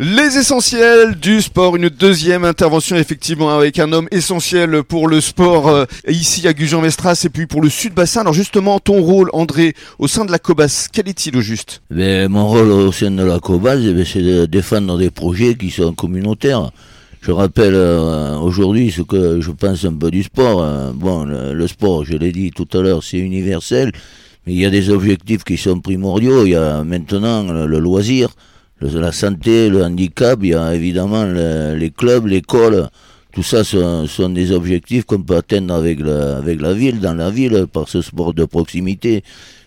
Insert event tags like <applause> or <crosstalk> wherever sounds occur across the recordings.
Les essentiels du sport, une deuxième intervention effectivement avec un homme essentiel pour le sport euh, ici à Gujan-Mestras et puis pour le Sud-Bassin. Alors justement, ton rôle André au sein de la COBAS, quel est-il au juste? Ben, Mon rôle au sein de la COBAS, eh ben, c'est de défendre des projets qui sont communautaires. Je rappelle euh, aujourd'hui ce que je pense un peu du sport. Hein. Bon, le, sport, je l'ai dit tout à l'heure, c'est universel, mais il y a des objectifs qui sont primordiaux. Il y a maintenant le loisir la santé, le handicap, il y a évidemment les clubs, l'école. Tout ça sont, sont, des objectifs qu'on peut atteindre avec la, avec la ville, dans la ville, par ce sport de proximité.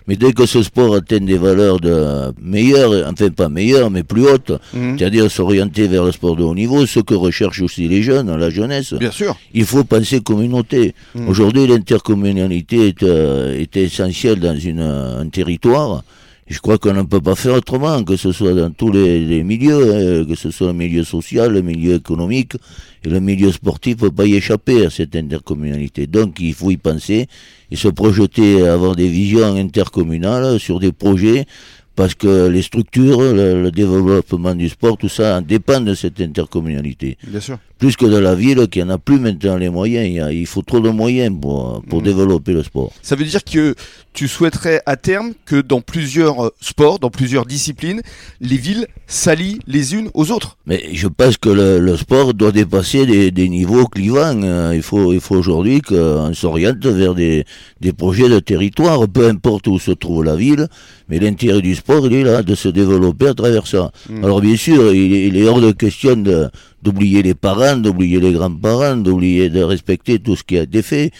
Mais dès que ce sport atteint des valeurs de meilleures, enfin pas meilleures, mais plus hautes, mhm. c'est-à-dire s'orienter vers le sport de haut niveau, ce que recherchent aussi les jeunes, la jeunesse. Bien sûr. Il faut penser communauté. Mhm. Aujourd'hui, l'intercommunalité est, euh, est essentielle dans une, un territoire je crois qu'on ne peut pas faire autrement, que ce soit dans tous les, milieux, hein, que ce soit le milieu social, le milieu économique et le milieu sportif, ne peut pas y échapper à cette intercommunalité. Donc il faut y penser et se projeter, avoir des visions intercommunales sur des projets parce que les structures, le, développement du sport, tout ça dépend de cette intercommunalité. Bien sûr. Plus que de la ville qui en a plus maintenant les moyens. Il, faut trop de moyens pour, pour mmh. développer le sport. Ça veut dire que tu souhaiterais à terme que dans plusieurs euh, sports, dans plusieurs disciplines, les villes s'allient les unes aux autres Mais je pense que le, sport doit dépasser des, niveaux clivants. Hein. Il faut, il faut aujourd'hui qu'on s'oriente vers des, des projets de territoire, peu importe où se trouve la ville, mais l'intérêt du sport, il est là, de se développer à travers ça. Mm. Alors bien sûr, il est, hors de question d'oublier les parents, d'oublier les grands-parents, d'oublier de respecter tout ce qui a été fait.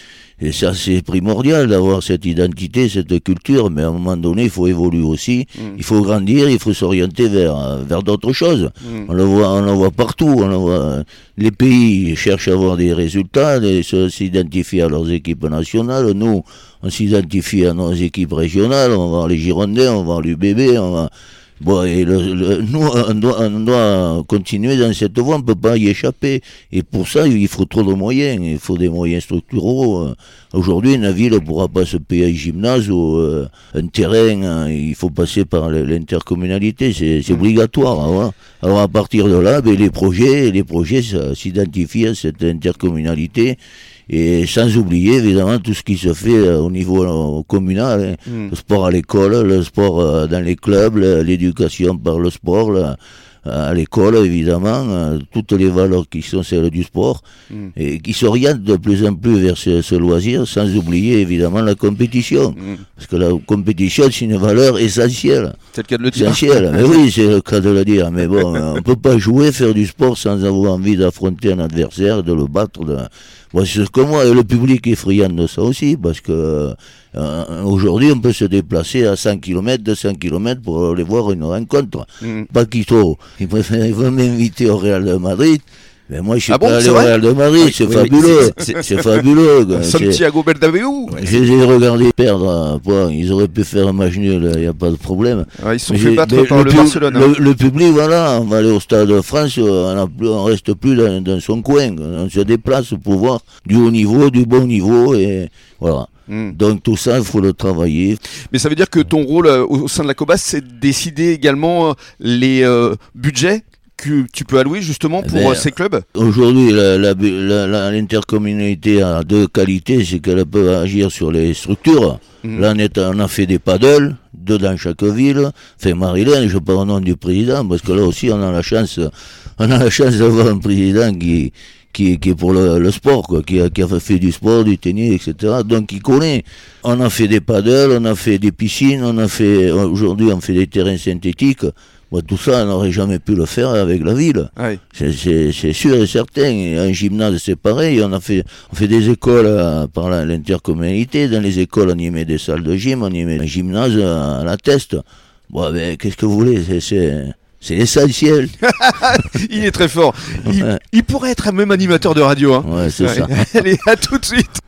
Et ça, c'est primordial d'avoir cette identité, cette culture, mais à un moment donné, il faut évoluer aussi, mm. il faut grandir, il faut s'orienter vers, vers d'autres choses. Mm. On le voit, on le voit partout, on le voit. Les pays cherchent à avoir des résultats, s'identifier à leurs équipes nationales. Nous, on s'identifie à nos équipes régionales, on va voir les Girondins, on va voir l'UBB, on va... Bon, et le, nous, on doit, on doit, continuer dans cette voie, on ne peut pas y échapper. Et pour ça, il faut trop de moyens, il faut des moyens structuraux. Aujourd'hui, une ville ne pourra pas se payer un gymnase ou euh, un terrain, il faut passer par l'intercommunalité, c'est obligatoire. Hein, Alors à partir de là, ben, les projets, les projets s'identifient à cette intercommunalité et sans oublier évidemment tout ce qui se fait euh, au niveau euh, communal, hein. mm. le sport à l'école, le sport euh, dans les clubs, l'éducation par le sport, à l'école évidemment, toutes les valeurs qui sont celles du sport, mm. et qui s'orientent de plus en plus vers ce, loisir, sans oublier évidemment la compétition. Mm. Parce que la compétition, c'est une valeur essentielle. C'est le cas de le dire. Essentielle, <laughs> mais oui, c'est le cas de le dire. Mais bon, on ne peut pas jouer, faire du sport sans avoir envie d'affronter un adversaire, de le battre. De Bon, c'est que moi, le public est friand de ça aussi, parce que euh, aujourd'hui, on peut se déplacer à 100 km, 200 km pour aller voir une rencontre. Mm. Paquito, il, <laughs> il veut m'inviter au Real de Madrid. Mais moi, je suis ah pas allé au Real de Madrid, c'est fabuleux. C'est fabuleux. Santiago Bernabéu Je les ai regardés perdre. Ils auraient pu faire un match nul, il n'y a pas de problème. ils sont fait battre par le, Barcelone. Hein. Le, public, voilà, on va aller au Stade de France, on ne reste plus dans, son coin. On se déplace pour voir du haut niveau, du bon niveau, et voilà. Hmm. Donc tout ça, il faut le travailler. Mais ça veut dire que ton rôle euh, au sein de la COBAS, c'est de décider également euh, les euh, budgets que tu peux allouer justement pour euh, ces clubs Aujourd'hui, l'intercommunalité a deux qualités, c'est qu'elle peut agir sur les structures. Là, on a fait des paddles, deux dans chaque ville. Fait Marilyn, je parle au nom du président, parce que là aussi, on a la chance, on a la chance d'avoir un président qui, qui, qui est pour le, sport, quoi, qui a, qui a fait du sport, du tennis, etc. Donc il connaît. On a fait des paddles, on a fait des piscines, on a fait, aujourd'hui on fait des terrains synthétiques tout ça, on n'aurait jamais pu le faire avec la ville. C'est sûr et certain. un gymnase, c'est pareil. On a fait, on fait des écoles euh, par l'intercommunalité. Dans les écoles, on y met des salles de gym, on y met un gymnase à la teste. Bon, ben, qu'est-ce que vous voulez? C'est essentiel. <laughs> il est très fort. Il, pourrait être un même animateur de radio. Hein. Ouais, c'est ça. <laughs> Allez, à tout de suite.